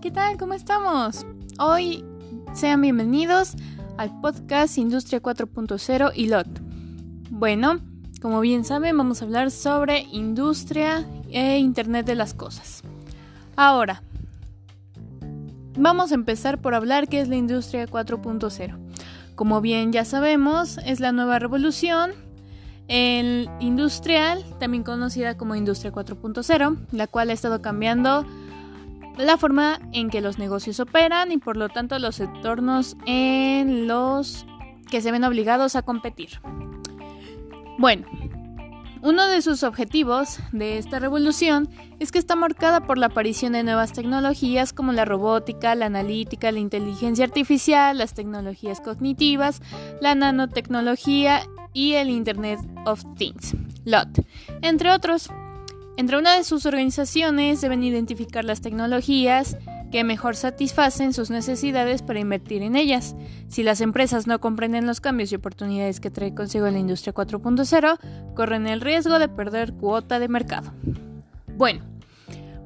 ¿qué tal? ¿Cómo estamos? Hoy sean bienvenidos al podcast Industria 4.0 y LOT. Bueno, como bien saben, vamos a hablar sobre industria e Internet de las Cosas. Ahora, vamos a empezar por hablar qué es la industria 4.0. Como bien ya sabemos, es la nueva revolución el industrial, también conocida como Industria 4.0, la cual ha estado cambiando la forma en que los negocios operan y por lo tanto los entornos en los que se ven obligados a competir. Bueno, uno de sus objetivos de esta revolución es que está marcada por la aparición de nuevas tecnologías como la robótica, la analítica, la inteligencia artificial, las tecnologías cognitivas, la nanotecnología y el Internet of Things, LOT, entre otros. Entre una de sus organizaciones deben identificar las tecnologías que mejor satisfacen sus necesidades para invertir en ellas. Si las empresas no comprenden los cambios y oportunidades que trae consigo la industria 4.0, corren el riesgo de perder cuota de mercado. Bueno,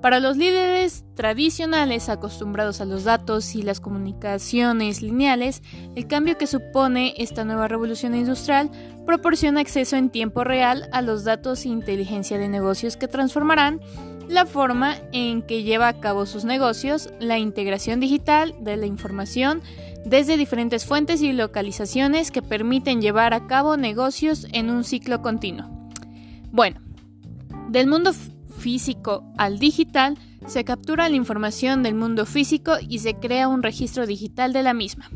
para los líderes tradicionales acostumbrados a los datos y las comunicaciones lineales, el cambio que supone esta nueva revolución industrial proporciona acceso en tiempo real a los datos e inteligencia de negocios que transformarán la forma en que lleva a cabo sus negocios, la integración digital de la información desde diferentes fuentes y localizaciones que permiten llevar a cabo negocios en un ciclo continuo. Bueno, del mundo físico al digital, se captura la información del mundo físico y se crea un registro digital de la misma.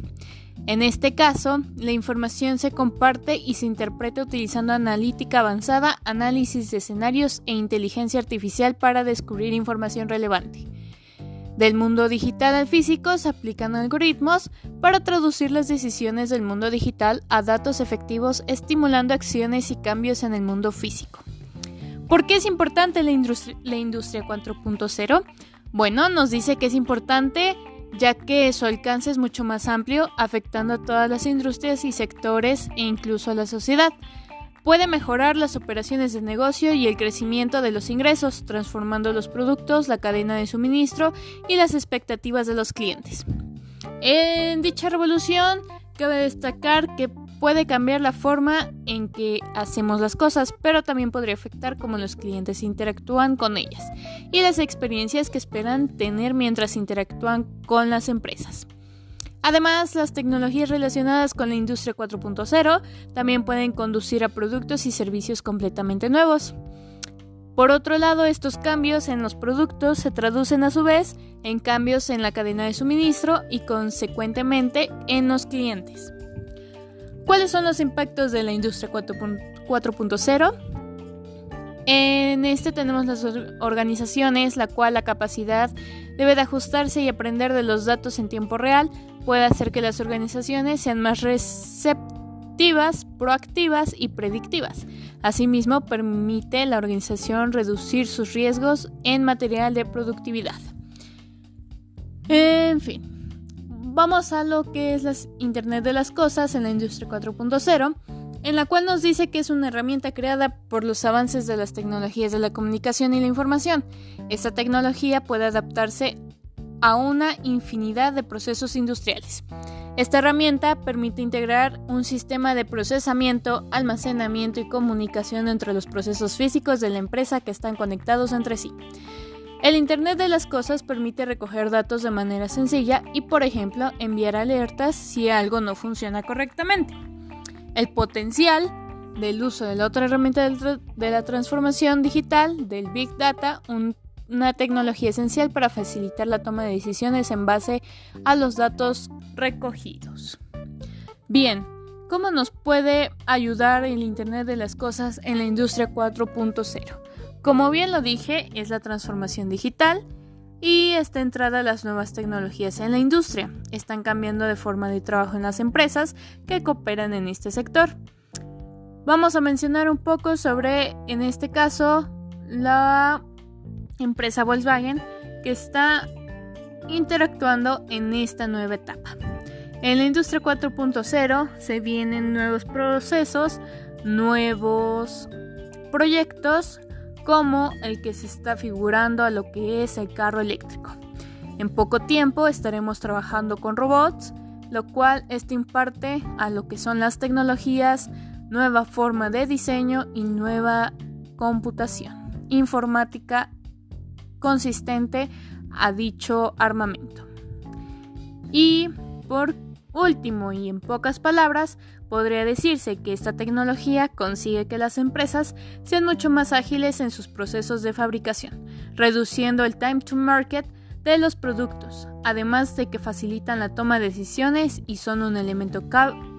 En este caso, la información se comparte y se interpreta utilizando analítica avanzada, análisis de escenarios e inteligencia artificial para descubrir información relevante. Del mundo digital al físico se aplican algoritmos para traducir las decisiones del mundo digital a datos efectivos estimulando acciones y cambios en el mundo físico. ¿Por qué es importante la industria, la industria 4.0? Bueno, nos dice que es importante ya que su alcance es mucho más amplio, afectando a todas las industrias y sectores e incluso a la sociedad. Puede mejorar las operaciones de negocio y el crecimiento de los ingresos, transformando los productos, la cadena de suministro y las expectativas de los clientes. En dicha revolución, cabe destacar que puede cambiar la forma en que hacemos las cosas, pero también podría afectar cómo los clientes interactúan con ellas y las experiencias que esperan tener mientras interactúan con las empresas. Además, las tecnologías relacionadas con la industria 4.0 también pueden conducir a productos y servicios completamente nuevos. Por otro lado, estos cambios en los productos se traducen a su vez en cambios en la cadena de suministro y consecuentemente en los clientes. ¿Cuáles son los impactos de la industria 4.0? En este tenemos las organizaciones, la cual la capacidad debe de ajustarse y aprender de los datos en tiempo real puede hacer que las organizaciones sean más receptivas, proactivas y predictivas. Asimismo, permite la organización reducir sus riesgos en material de productividad. En fin vamos a lo que es la Internet de las Cosas en la Industria 4.0, en la cual nos dice que es una herramienta creada por los avances de las tecnologías de la comunicación y la información. Esta tecnología puede adaptarse a una infinidad de procesos industriales. Esta herramienta permite integrar un sistema de procesamiento, almacenamiento y comunicación entre los procesos físicos de la empresa que están conectados entre sí. El Internet de las Cosas permite recoger datos de manera sencilla y, por ejemplo, enviar alertas si algo no funciona correctamente. El potencial del uso de la otra herramienta de la transformación digital, del Big Data, una tecnología esencial para facilitar la toma de decisiones en base a los datos recogidos. Bien, ¿cómo nos puede ayudar el Internet de las Cosas en la industria 4.0? Como bien lo dije, es la transformación digital y está entrada las nuevas tecnologías en la industria. Están cambiando de forma de trabajo en las empresas que cooperan en este sector. Vamos a mencionar un poco sobre, en este caso, la empresa Volkswagen que está interactuando en esta nueva etapa. En la industria 4.0 se vienen nuevos procesos, nuevos proyectos como el que se está figurando a lo que es el carro eléctrico. En poco tiempo estaremos trabajando con robots, lo cual esto imparte a lo que son las tecnologías, nueva forma de diseño y nueva computación informática consistente a dicho armamento. Y por último y en pocas palabras, podría decirse que esta tecnología consigue que las empresas sean mucho más ágiles en sus procesos de fabricación, reduciendo el time to market de los productos, además de que facilitan la toma de decisiones y son un elemento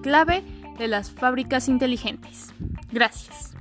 clave de las fábricas inteligentes. Gracias.